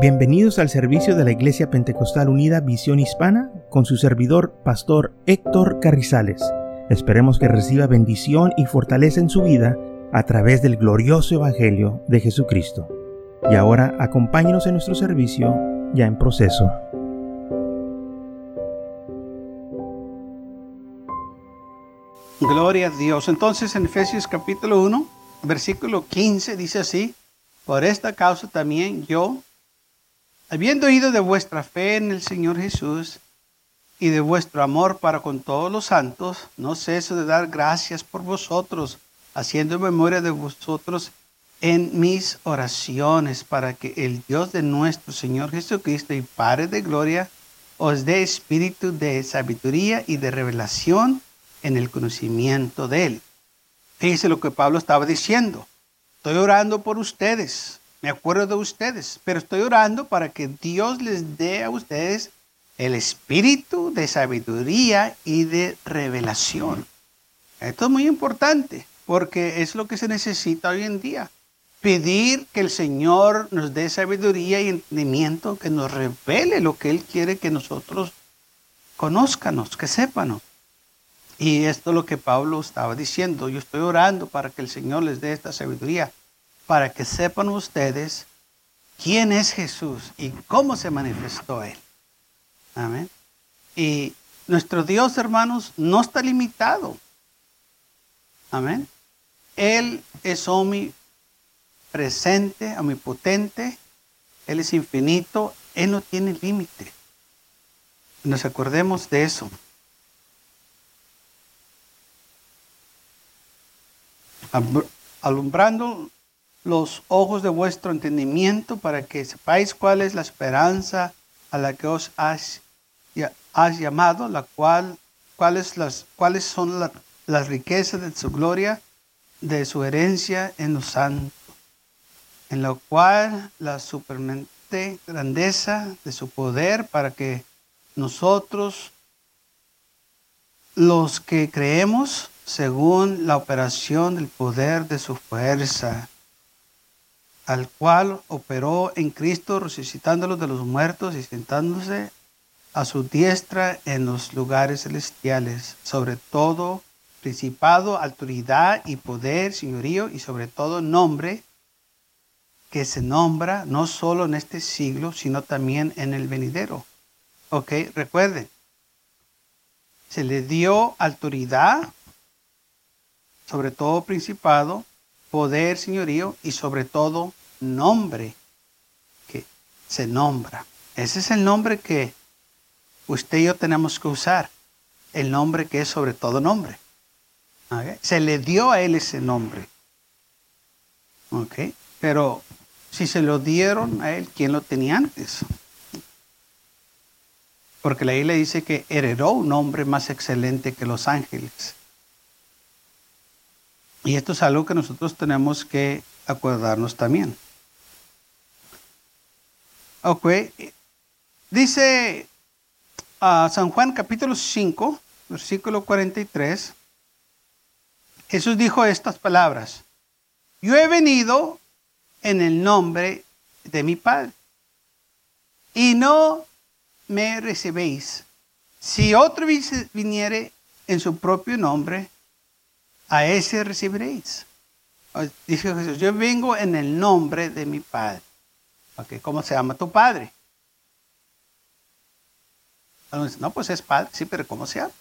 Bienvenidos al servicio de la Iglesia Pentecostal Unida Visión Hispana con su servidor, Pastor Héctor Carrizales. Esperemos que reciba bendición y fortaleza en su vida a través del glorioso Evangelio de Jesucristo. Y ahora acompáñenos en nuestro servicio ya en proceso. Gloria a Dios. Entonces en Efesios capítulo 1, versículo 15 dice así, por esta causa también yo, Habiendo oído de vuestra fe en el Señor Jesús y de vuestro amor para con todos los santos, no ceso de dar gracias por vosotros, haciendo memoria de vosotros en mis oraciones, para que el Dios de nuestro Señor Jesucristo y Padre de gloria os dé espíritu de sabiduría y de revelación en el conocimiento de Él. Fíjese lo que Pablo estaba diciendo. Estoy orando por ustedes me acuerdo de ustedes, pero estoy orando para que Dios les dé a ustedes el espíritu de sabiduría y de revelación. Esto es muy importante porque es lo que se necesita hoy en día. Pedir que el Señor nos dé sabiduría y entendimiento, que nos revele lo que Él quiere que nosotros conozcanos, que sépanos. Y esto es lo que Pablo estaba diciendo. Yo estoy orando para que el Señor les dé esta sabiduría para que sepan ustedes quién es Jesús y cómo se manifestó Él. Amén. Y nuestro Dios, hermanos, no está limitado. Amén. Él es omnipresente, omnipotente, Él es infinito, Él no tiene límite. Nos acordemos de eso. Alumbrando los ojos de vuestro entendimiento para que sepáis cuál es la esperanza a la que os has, llamado, la cual, cuáles, las, cuáles son las riquezas de su gloria, de su herencia en los santos, en la cual la supermente grandeza de su poder para que nosotros, los que creemos, según la operación del poder de su fuerza, al cual operó en Cristo, resucitándolo de los muertos y sentándose a su diestra en los lugares celestiales, sobre todo principado, autoridad y poder, señorío, y sobre todo nombre que se nombra no solo en este siglo, sino también en el venidero. Ok, recuerden, se le dio autoridad, sobre todo principado, poder, señorío, y sobre todo nombre que se nombra. Ese es el nombre que usted y yo tenemos que usar. El nombre que es sobre todo nombre. Se le dio a él ese nombre. Pero si se lo dieron a él, ¿quién lo tenía antes? Porque la le dice que heredó un nombre más excelente que los ángeles. Y esto es algo que nosotros tenemos que acordarnos también. Ok. Dice uh, San Juan capítulo 5, versículo 43. Jesús dijo estas palabras. Yo he venido en el nombre de mi Padre y no me recibéis. Si otro viniere en su propio nombre, a ese recibiréis. Dice Jesús, yo vengo en el nombre de mi Padre ¿Cómo se llama tu padre? No, pues es padre, sí, pero ¿cómo se llama?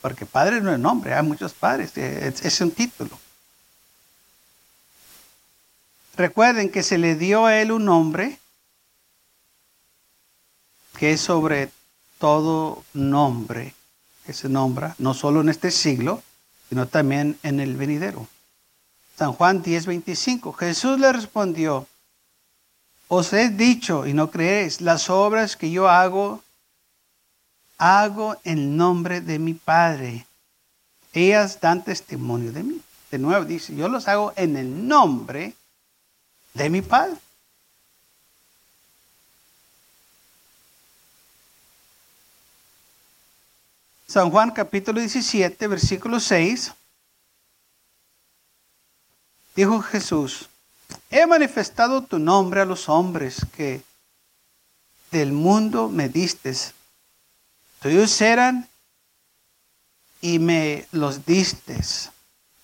Porque padre no es nombre, hay muchos padres, es, un título. Recuerden que se le dio a él un nombre que es sobre todo nombre que se nombra, no solo en este siglo, sino también en el venidero. San Juan 10:25. Jesús le respondió, os he dicho y no creéis, las obras que yo hago, hago en nombre de mi Padre. Ellas dan testimonio de mí. De nuevo dice, yo los hago en el nombre de mi Padre. San Juan capítulo 17, versículo 6. Dijo Jesús, he manifestado tu nombre a los hombres que del mundo me distes. Tuyos eran y me los distes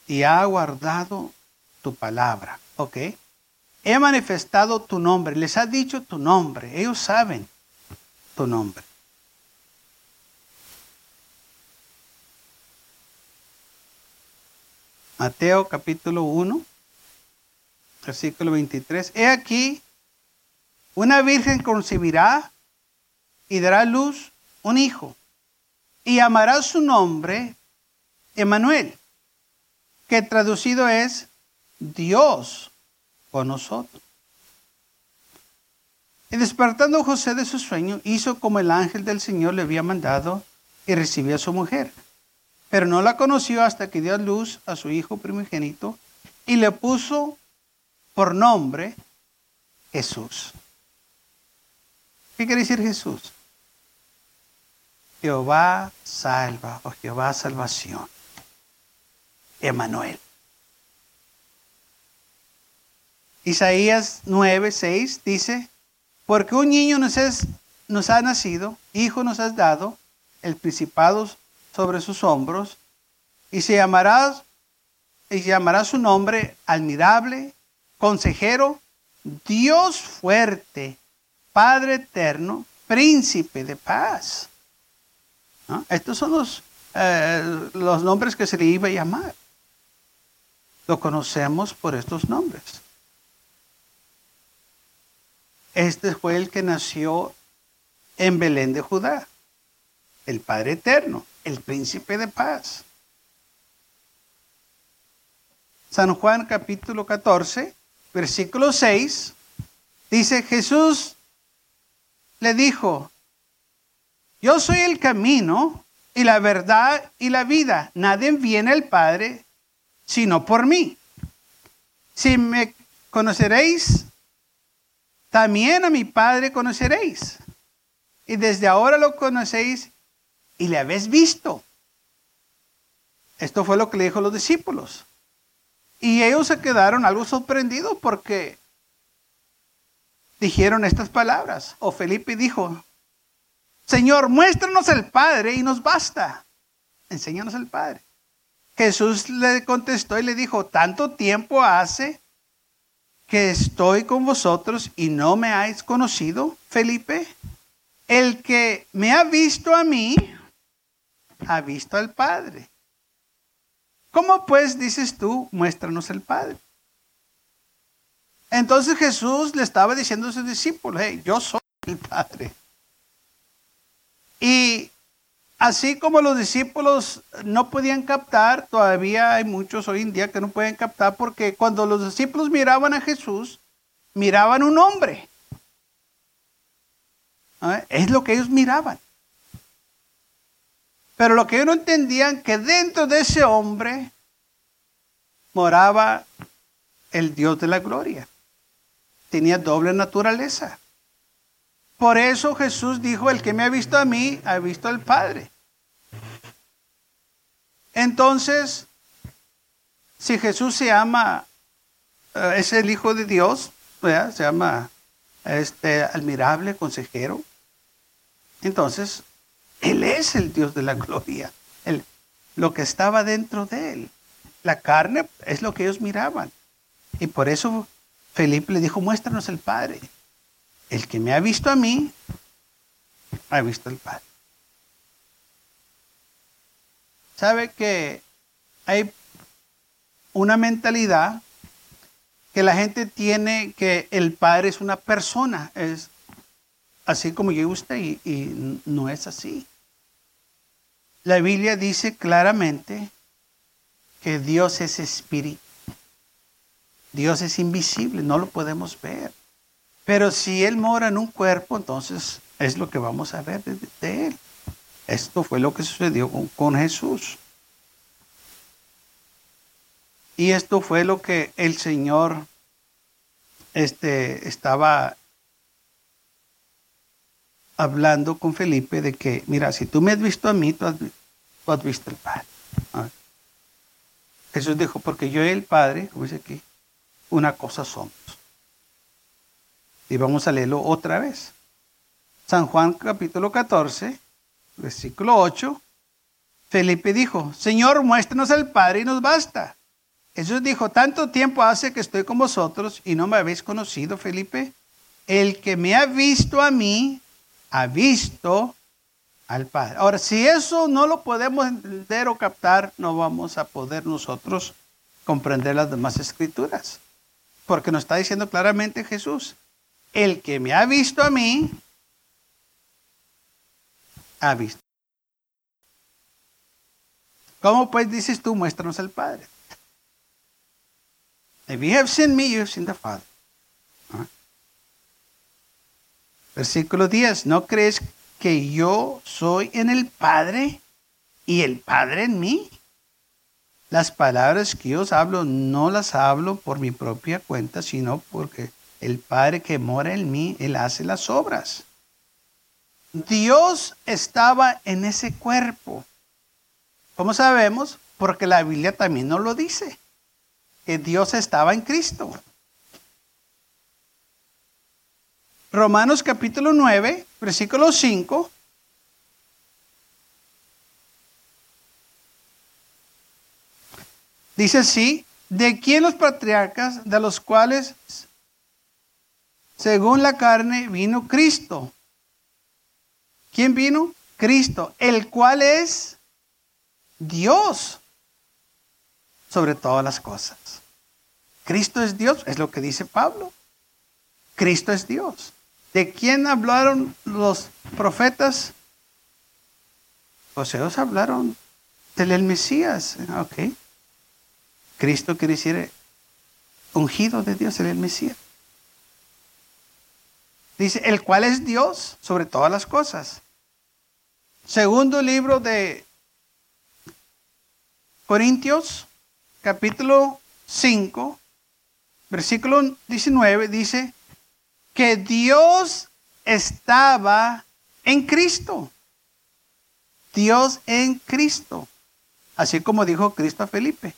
y ha guardado tu palabra. ¿Ok? He manifestado tu nombre, les ha dicho tu nombre, ellos saben tu nombre. Mateo capítulo 1, versículo 23. He aquí, una virgen concebirá y dará luz un hijo, y llamará su nombre Emanuel, que traducido es Dios con nosotros. Y despertando José de su sueño, hizo como el ángel del Señor le había mandado y recibió a su mujer pero no la conoció hasta que dio a luz a su hijo primogénito y le puso por nombre Jesús. ¿Qué quiere decir Jesús? Jehová salva o Jehová salvación. Emanuel. Isaías 9, 6 dice, porque un niño nos, es, nos ha nacido, hijo nos has dado, el principado sobre sus hombros y se llamará y llamará su nombre admirable, consejero, Dios fuerte, Padre eterno, príncipe de paz. Estos son los, eh, los nombres que se le iba a llamar. Lo conocemos por estos nombres. Este fue el que nació en Belén de Judá, el Padre eterno el príncipe de paz. San Juan capítulo 14, versículo 6, dice Jesús le dijo, yo soy el camino y la verdad y la vida. Nadie viene al Padre sino por mí. Si me conoceréis, también a mi Padre conoceréis. Y desde ahora lo conocéis y le habéis visto. Esto fue lo que le dijo a los discípulos. Y ellos se quedaron algo sorprendidos porque dijeron estas palabras. O Felipe dijo, Señor, muéstranos el Padre y nos basta. Enséñanos el Padre. Jesús le contestó y le dijo, tanto tiempo hace que estoy con vosotros y no me habéis conocido, Felipe. El que me ha visto a mí, ha visto al Padre. ¿Cómo pues dices tú, muéstranos el Padre? Entonces Jesús le estaba diciendo a sus discípulos, hey, yo soy el Padre. Y así como los discípulos no podían captar, todavía hay muchos hoy en día que no pueden captar porque cuando los discípulos miraban a Jesús, miraban un hombre. Es lo que ellos miraban. Pero lo que ellos no entendían que dentro de ese hombre moraba el Dios de la gloria. Tenía doble naturaleza. Por eso Jesús dijo, el que me ha visto a mí, ha visto al Padre. Entonces, si Jesús se llama, eh, es el Hijo de Dios, se llama este admirable consejero, entonces él es el Dios de la gloria. lo que estaba dentro de él. La carne es lo que ellos miraban. Y por eso Felipe le dijo, muéstranos el Padre. El que me ha visto a mí, ha visto al Padre. ¿Sabe que hay una mentalidad que la gente tiene que el Padre es una persona, es así como yo usted, y no es así. La Biblia dice claramente que Dios es espíritu. Dios es invisible, no lo podemos ver. Pero si Él mora en un cuerpo, entonces es lo que vamos a ver de, Él. Esto fue lo que sucedió con, Jesús. Y esto fue lo que el Señor este, estaba hablando con Felipe de que, mira, si tú me has visto a mí, tú has, visto al Padre. Jesús dijo, porque yo y el Padre, como dice aquí, una cosa somos. Y vamos a leerlo otra vez. San Juan capítulo 14, versículo 8. Felipe dijo, Señor, muéstranos al Padre y nos basta. Jesús dijo, tanto tiempo hace que estoy con vosotros y no me habéis conocido, Felipe. El que me ha visto a mí, ha visto al Padre. Ahora, si eso no lo podemos entender o captar, no vamos a poder nosotros comprender las demás escrituras. Porque nos está diciendo claramente Jesús, el que me ha visto a mí, ha visto. ¿Cómo pues dices tú, muéstranos al Padre? If you have seen me, you have seen the Father. ¿Ah? Versículo 10. ¿No crees que yo soy en el Padre y el Padre en mí? Las palabras que yo os hablo no las hablo por mi propia cuenta, sino porque el Padre que mora en mí, Él hace las obras. Dios estaba en ese cuerpo. ¿Cómo sabemos? Porque la Biblia también nos lo dice, que Dios estaba en Cristo. Romanos capítulo 9, versículo 5. Dice así, de quién los patriarcas, de los cuales, según la carne, vino Cristo. ¿Quién vino? Cristo, el cual es Dios sobre todas las cosas. Cristo es Dios, es lo que dice Pablo. Cristo es Dios. ¿De quién hablaron los profetas? Pues ellos hablaron del Mesías. Ok. Cristo quiere decir ungido de Dios, el Mesías. Dice, el cual es Dios sobre todas las cosas. Segundo libro de Corintios, capítulo 5, versículo 19, dice, que Dios estaba en Cristo. Dios en Cristo. Así como dijo Cristo a Felipe.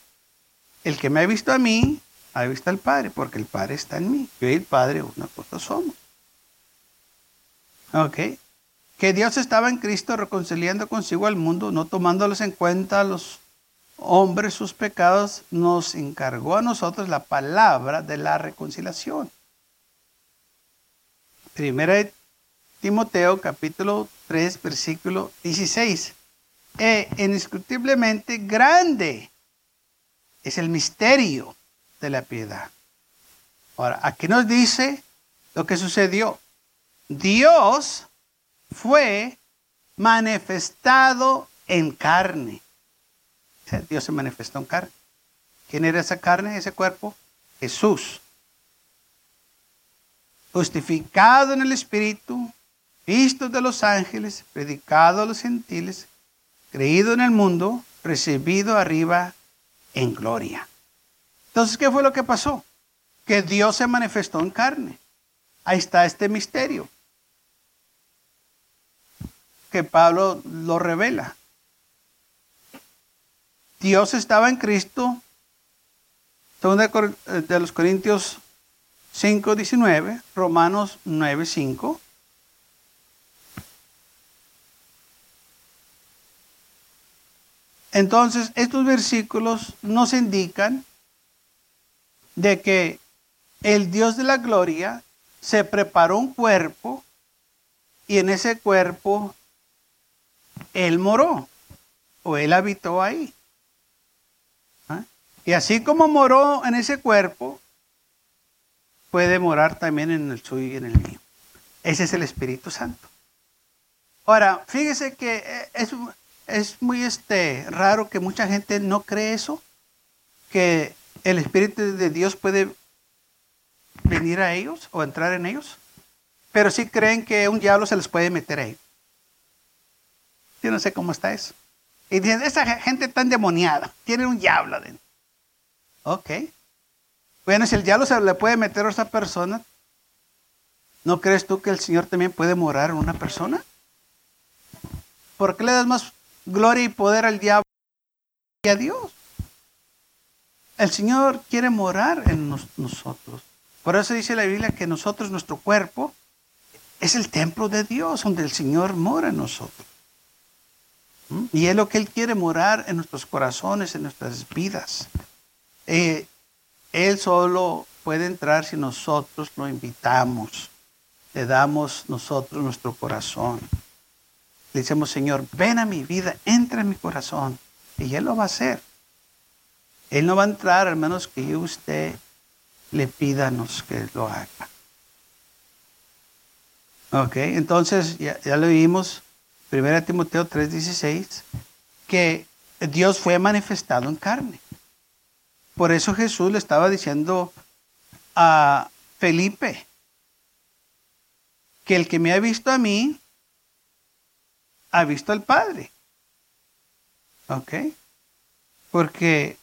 El que me ha visto a mí, ha visto al Padre, porque el Padre está en mí. Yo y el Padre una cosa somos. Ok. Que Dios estaba en Cristo reconciliando consigo al mundo, no tomándolos en cuenta los hombres sus pecados, nos encargó a nosotros la palabra de la reconciliación. Primera de Timoteo capítulo 3 versículo 16. E indiscutiblemente grande es el misterio de la piedad. Ahora, aquí nos dice lo que sucedió. Dios fue manifestado en carne. Dios se manifestó en carne. ¿Quién era esa carne, ese cuerpo? Jesús justificado en el Espíritu, visto de los ángeles, predicado a los gentiles, creído en el mundo, recibido arriba en gloria. Entonces, ¿qué fue lo que pasó? Que Dios se manifestó en carne. Ahí está este misterio que Pablo lo revela. Dios estaba en Cristo, según de los Corintios 5.19, Romanos 9.5. Entonces, estos versículos nos indican de que el Dios de la gloria se preparó un cuerpo y en ese cuerpo Él moró o Él habitó ahí. ¿Ah? Y así como moró en ese cuerpo, puede morar también en el suyo y en el mío. Ese es el Espíritu Santo. Ahora, fíjese que eh, es, es muy este, raro que mucha gente no cree eso, que el Espíritu de Dios puede venir a ellos o entrar en ellos, pero sí creen que un diablo se les puede meter a ellos. Yo no sé cómo está eso. Y dicen, esa gente tan demoniada, tiene un diablo adentro. Ok. Bueno, si el diablo se le puede meter a esa persona, ¿no crees tú que el Señor también puede morar en una persona? ¿Por qué le das más gloria y poder al diablo que a Dios? El Señor quiere morar en nosotros. Por eso dice la Biblia que nosotros, nuestro cuerpo, es el templo de Dios, donde el Señor mora en nosotros. ¿Mm? Y es lo que Él quiere morar en nuestros corazones, en nuestras vidas. Eh, él solo puede entrar si nosotros lo invitamos, le damos nosotros nuestro corazón. Le decimos, Señor, ven a mi vida, entra en mi corazón. Y Él lo va a hacer. Él no va a entrar al menos que usted le pídanos que lo haga. Ok, entonces ya, ya lo vimos, 1 Timoteo 3:16, que Dios fue manifestado en carne. Por eso Jesús le estaba diciendo a Felipe que el que me ha visto a mí, ha visto al Padre. ¿Ok? Porque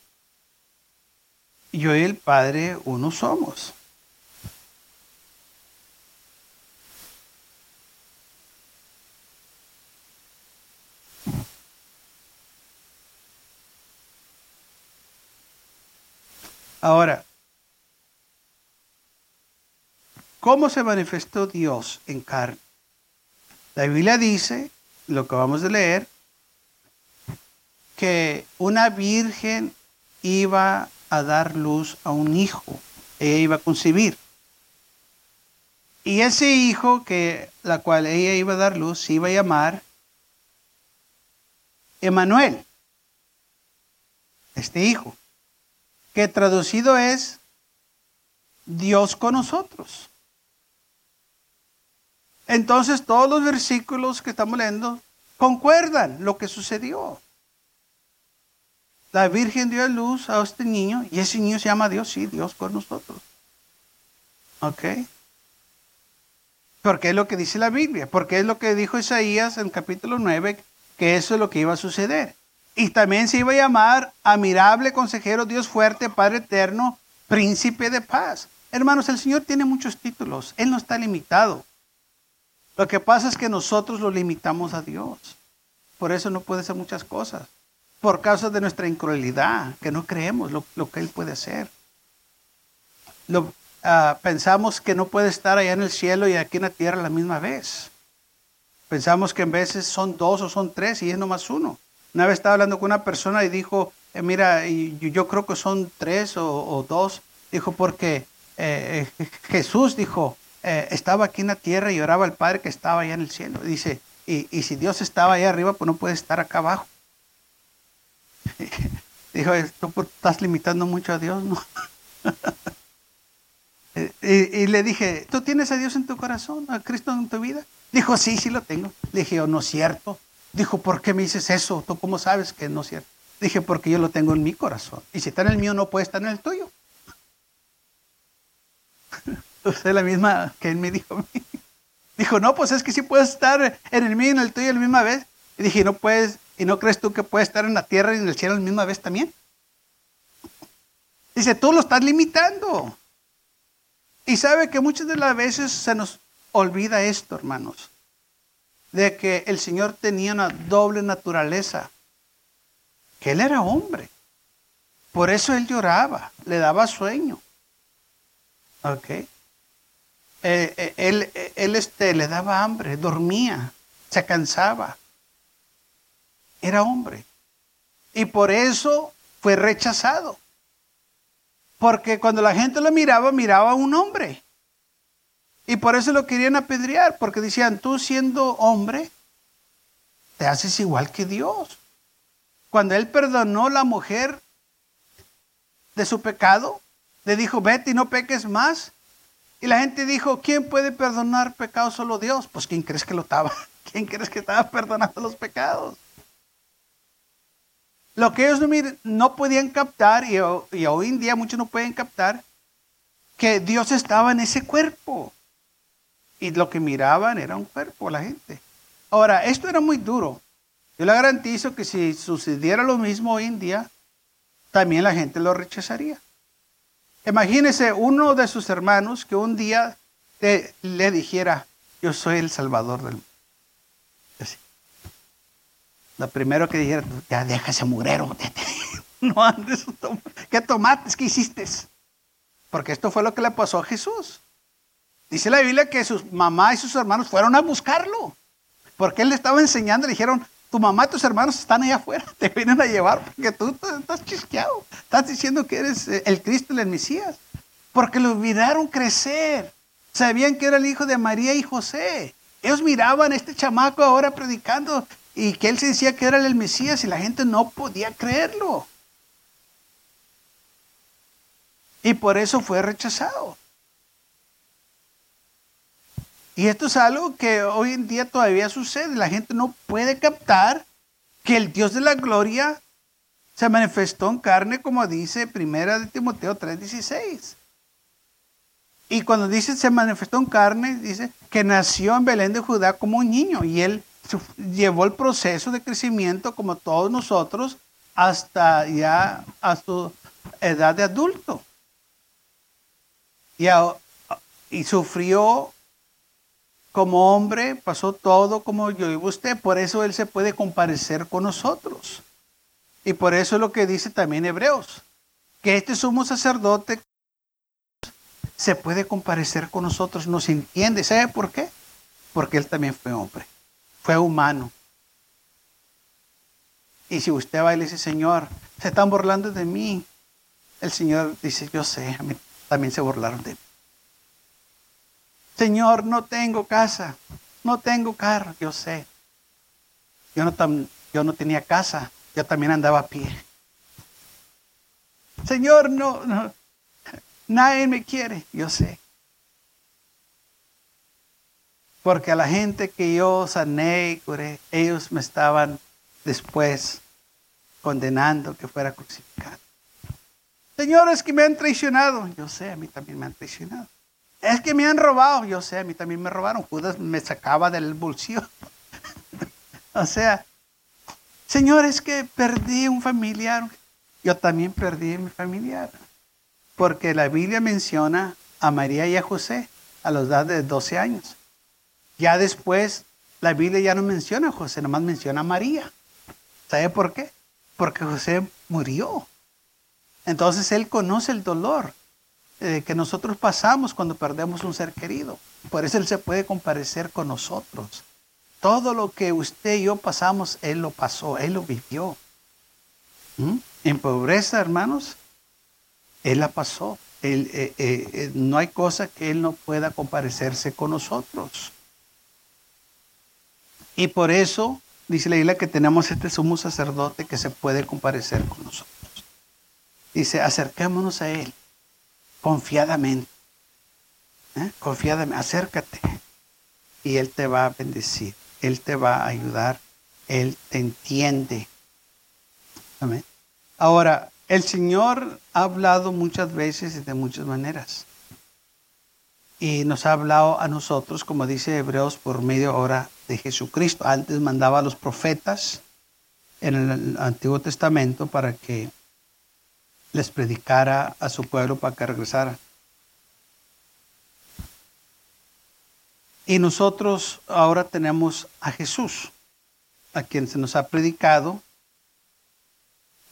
yo y el Padre uno somos. Ahora, ¿cómo se manifestó Dios en carne? La Biblia dice, lo que vamos a leer, que una virgen iba a dar luz a un hijo, ella iba a concebir. Y ese hijo que la cual ella iba a dar luz se iba a llamar Emanuel. Este hijo que traducido es Dios con nosotros. Entonces todos los versículos que estamos leyendo concuerdan lo que sucedió. La Virgen dio luz a este niño y ese niño se llama Dios, sí, Dios con nosotros. ¿Ok? Porque es lo que dice la Biblia, porque es lo que dijo Isaías en capítulo 9, que eso es lo que iba a suceder. Y también se iba a llamar admirable consejero, Dios fuerte, Padre eterno, príncipe de paz. Hermanos, el Señor tiene muchos títulos. Él no está limitado. Lo que pasa es que nosotros lo limitamos a Dios. Por eso no puede hacer muchas cosas. Por causa de nuestra incredulidad, que no creemos lo, que Él puede hacer. Lo, ah, pensamos que no puede estar allá en el cielo y aquí en la tierra a la misma vez. Pensamos que en veces son dos o son tres y es nomás uno. Una vez estaba hablando con una persona y dijo, eh, mira, yo, creo que son tres o, dos. Dijo, porque eh, eh, Jesús dijo, estaba aquí en la tierra y oraba al Padre que estaba allá en el cielo. Dice, y, si Dios estaba allá arriba, pues no puede estar acá abajo. dijo, tú estás limitando mucho a Dios, ¿no? y, y, le dije, ¿tú tienes a Dios en tu corazón, a Cristo en tu vida? Dijo, sí, sí lo tengo. Le dije, oh, no es cierto. Dijo, ¿por qué me dices eso? ¿Tú cómo sabes que no es cierto? Dije, porque yo lo tengo en mi corazón. Y si está en el mío, no puede estar en el tuyo. Usted es la misma que él me dijo a mí. Dijo, no, pues es que sí puedes estar en el mío y en el tuyo la misma vez. Y dije, no puedes, ¿y no crees tú que puedes estar en la tierra y en el cielo la misma vez también? Dice, tú lo estás limitando. Y sabe que muchas de las veces se nos olvida esto, hermanos de que el Señor tenía una doble naturaleza, que Él era hombre. Por eso Él lloraba, le daba sueño. ¿Ok? Eh, eh, él, él este, le daba hambre, dormía, se cansaba. Era hombre. Y por eso fue rechazado. Porque cuando la gente lo miraba, miraba a un hombre. Y por eso lo querían apedrear, porque decían, tú siendo hombre, te haces igual que Dios. Cuando él perdonó a la mujer de su pecado, le dijo, vete y no peques más. Y la gente dijo, ¿quién puede perdonar pecados? Solo Dios. Pues ¿quién crees que lo estaba? ¿Quién crees que estaba perdonando los pecados? Lo que ellos no, podían captar, y hoy en día muchos no pueden captar, que Dios estaba en ese cuerpo. Y lo que miraban era un cuerpo, la gente. Ahora, esto era muy duro. Yo le garantizo que si sucediera lo mismo hoy en día, también la gente lo rechazaría. Imagínese uno de sus hermanos que un día le dijera, yo soy el salvador del mundo. Lo primero que dijera, ya deja ese mugrero. no andes, ¿qué tomates que hiciste? Porque esto fue lo que le pasó a Jesús. Dice la Biblia que su mamá y sus hermanos fueron a buscarlo. Porque él le estaba enseñando, le dijeron, tu mamá y tus hermanos están allá afuera, te vienen a llevar porque tú estás chisqueado. Estás diciendo que eres eh, el Cristo, el Mesías. Porque lo olvidaron crecer. Sabían que era el hijo de María y José. Ellos miraban a este chamaco ahora predicando y que él se decía que era el Mesías y la gente no podía creerlo. Y por eso fue rechazado. Y esto es algo que hoy en día todavía sucede. La gente no puede captar que el Dios de la gloria se manifestó en carne, como dice Primera de Timoteo 3:16. Y cuando dice se manifestó en carne, dice que nació en Belén de Judá como un niño y él llevó el proceso de crecimiento como todos nosotros hasta ya a su edad de adulto. Y, y sufrió como hombre, pasó todo como yo y usted, por eso él se puede comparecer con nosotros. Y por eso es lo que dice también Hebreos, que este sumo sacerdote se puede comparecer con nosotros, nos entiende. ¿Sabe por qué? Porque Él también fue hombre, fue humano. Y si usted va y le dice, Señor, se están burlando de mí, el Señor dice, yo sé, también se burlaron de mí. Señor, no tengo casa, no tengo carro, yo sé. Yo no, yo no tenía casa, yo también andaba a pie. Señor, no, no, Nadie me quiere, yo sé. Porque a la gente que yo sané y curé, ellos me estaban después condenando que fuera crucificado. Señor, es que me han traicionado. Yo sé, a mí también me han traicionado. Es que me han robado. Yo sé, a mí también me robaron. Judas me sacaba del bolsillo. o sea, Señor, es que perdí un familiar. Yo también perdí a mi familiar. Porque la Biblia menciona a María y a José a la edad de 12 años. Ya después, la Biblia ya no menciona a José, nomás menciona a María. ¿Sabe por qué? Porque José murió. Entonces él conoce el dolor eh, que nosotros pasamos cuando perdemos un ser querido. Por eso él se puede comparecer con nosotros. Todo lo que usted y yo pasamos, él lo pasó, él lo vivió. ¿Mm? En pobreza, hermanos, él la pasó. Eh, eh, no hay cosa que Él no pueda comparecerse con nosotros. Y por eso dice la Biblia que tenemos este sumo sacerdote que se puede comparecer con nosotros. Dice, acerquémonos a Él confiadamente. Confiadamente, acércate. Y Él te va a bendecir. Él te va a ayudar. Él te entiende. Amén. Ahora, el Señor ha hablado muchas veces y de muchas maneras. Y nos ha hablado a nosotros, como dice Hebreos, por medio ahora de Jesucristo. Antes mandaba a los profetas en el Antiguo Testamento para que les predicara a su pueblo para que regresara. Y nosotros ahora tenemos a Jesús, a quien se nos ha predicado.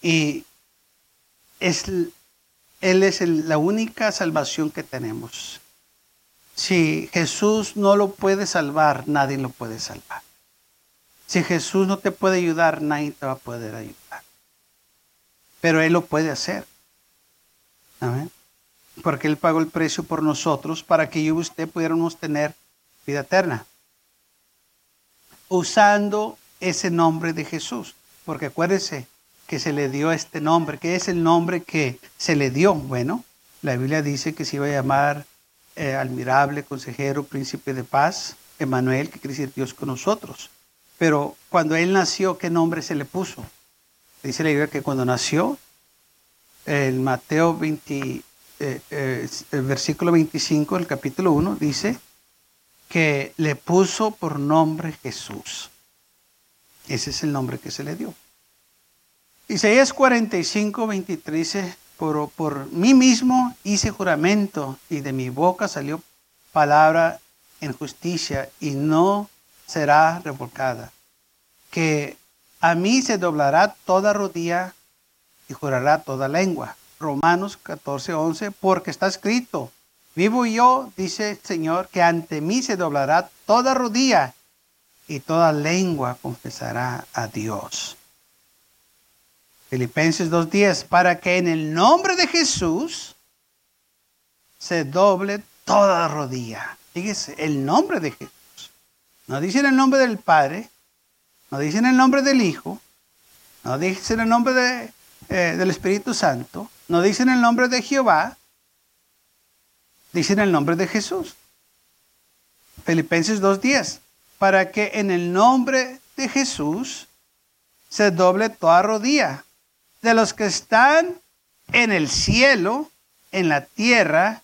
Y es, Él es la única salvación que tenemos. Si Jesús no lo puede salvar, nadie lo puede salvar. Si Jesús no te puede ayudar, nadie te va a poder ayudar. Pero Él lo puede hacer. Amén. Porque Él pagó el precio por nosotros para que yo y usted pudiéramos tener vida eterna. Usando ese nombre de Jesús. Porque acuérdese, que se le dio este nombre. ¿Qué es el nombre que se le dio? Bueno, la Biblia dice que se iba a llamar eh, admirable, consejero, príncipe de paz, Emanuel, que quiere decir Dios con nosotros. Pero cuando él nació, ¿qué nombre se le puso? Dice la Biblia que cuando nació, el Mateo 20, eh, eh, el versículo 25, el capítulo 1, dice que le puso por nombre Jesús. Ese es el nombre que se le dio. Isaías 45, 23 dice, por, por mí mismo hice juramento y de mi boca salió palabra en justicia y no será revolcada. Que a mí se doblará toda rodilla y jurará toda lengua. Romanos 14, 11, porque está escrito, vivo yo, dice el Señor, que ante mí se doblará toda rodilla y toda lengua confesará a Dios. Filipenses 2.10, para que en el nombre de Jesús se doble toda rodilla. Fíjese, el nombre de Jesús. No dicen el nombre del Padre, no dicen el nombre del Hijo, no dicen el nombre de, eh, del Espíritu Santo, no dicen el nombre de Jehová, dicen el nombre de Jesús. Filipenses 2.10, para que en el nombre de Jesús se doble toda rodilla de los que están en el cielo, en la tierra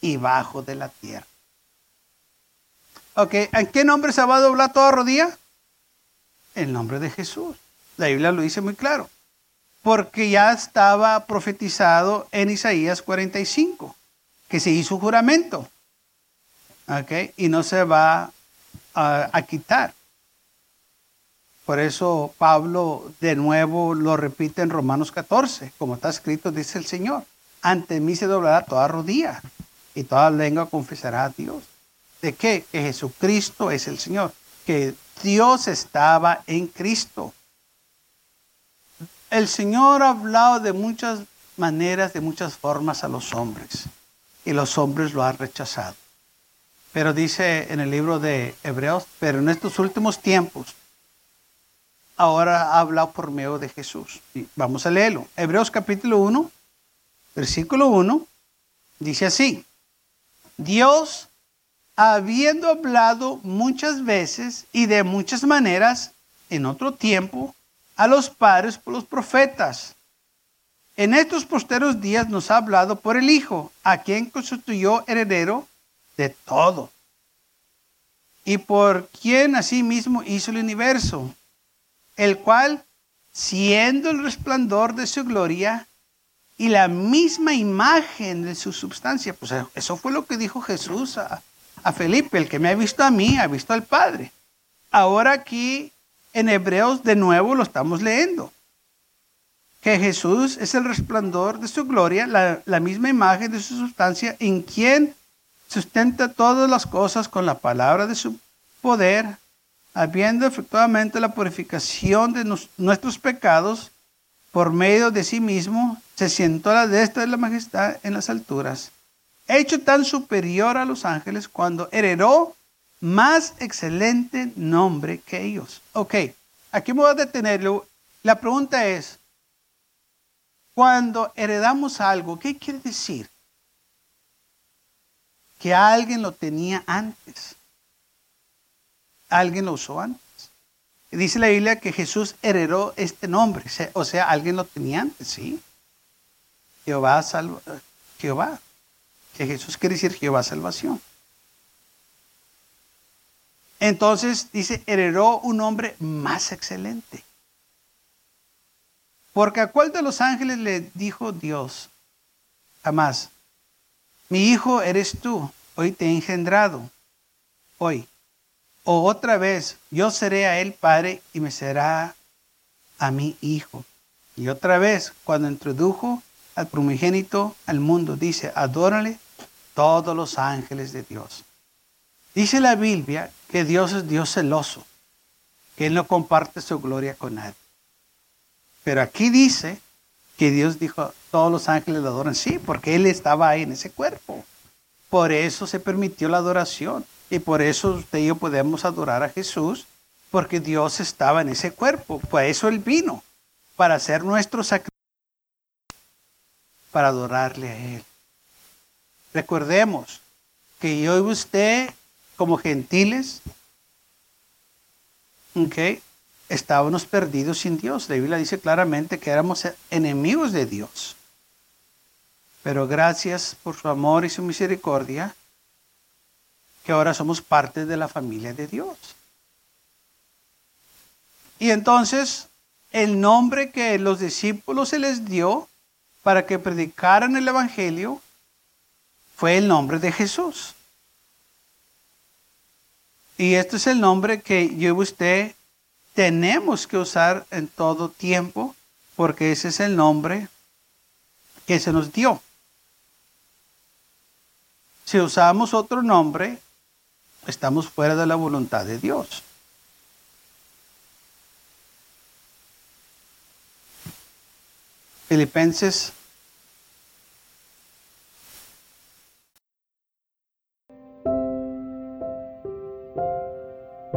y bajo de la tierra. Ok, ¿en qué nombre se va a doblar toda rodilla? El nombre de Jesús. La Biblia lo dice muy claro. Porque ya estaba profetizado en Isaías 45, que se hizo juramento. Y no se va a, a quitar. Por eso Pablo de nuevo lo repite en Romanos 14, como está escrito, dice el Señor, ante mí se doblará toda rodilla y toda lengua confesará a Dios. ¿De qué? Que Jesucristo es el Señor, que Dios estaba en Cristo. El Señor ha hablado de muchas maneras, de muchas formas a los hombres, y los hombres lo han rechazado. Pero dice en el libro de Hebreos, pero en estos últimos tiempos, ahora ha hablado por medio de Jesús. vamos a leerlo. Hebreos capítulo 1, versículo 1, dice así, Dios, habiendo hablado muchas veces y de muchas maneras en otro tiempo a los padres por los profetas, en estos posteros días nos ha hablado por el Hijo, a quien constituyó heredero de todo, y por quien asimismo hizo el universo el cual, siendo el resplandor de su gloria y la misma imagen de su substancia, pues eso fue lo que dijo Jesús a, Felipe, el que me ha visto a mí, ha visto al Padre. Ahora aquí en Hebreos de nuevo lo estamos leyendo. Que Jesús es el resplandor de su gloria, la, la misma imagen de su sustancia, en quien sustenta todas las cosas con la palabra de su poder, habiendo efectivamente la purificación de nuestros pecados por medio de sí mismo, se sientó a la destra de la majestad en las alturas, hecho tan superior a los ángeles cuando heredó más excelente nombre que ellos. Ok, aquí me voy a detenerlo. La pregunta es, cuando heredamos algo, ¿qué quiere decir? Que alguien lo tenía antes alguien lo usó antes. Dice la Biblia que Jesús heredó este nombre, o sea, alguien lo tenía antes, ¿sí? Jehová salva, Jehová, que Jesús quiere decir Jehová salvación. Entonces dice, heredó un nombre más excelente. Porque a cuál de los ángeles le dijo Dios, jamás, mi hijo eres tú, hoy te he engendrado, hoy. O otra vez, yo seré a él padre y me será a mi hijo. Y otra vez, cuando introdujo al primogénito al mundo, dice, adórale todos los ángeles de Dios. Dice la Biblia que Dios es Dios celoso, que Él no comparte su gloria con nadie. Pero aquí dice que Dios dijo, todos los ángeles lo adoran, sí, porque Él estaba ahí en ese cuerpo. Por eso se permitió la adoración. Y por eso usted y yo podemos adorar a Jesús, porque Dios estaba en ese cuerpo. Por eso Él vino, para hacer nuestro sacrificio, para adorarle a Él. Recordemos que yo y usted, como gentiles, okay, estábamos perdidos sin Dios. La Biblia dice claramente que éramos enemigos de Dios. Pero gracias por su amor y su misericordia, que ahora somos parte de la familia de Dios. Y entonces el nombre que los discípulos se les dio para que predicaran el Evangelio fue el nombre de Jesús. Y este es el nombre que yo y usted tenemos que usar en todo tiempo, porque ese es el nombre que se nos dio. Si usamos otro nombre, estamos fuera de la voluntad de Dios. Filipenses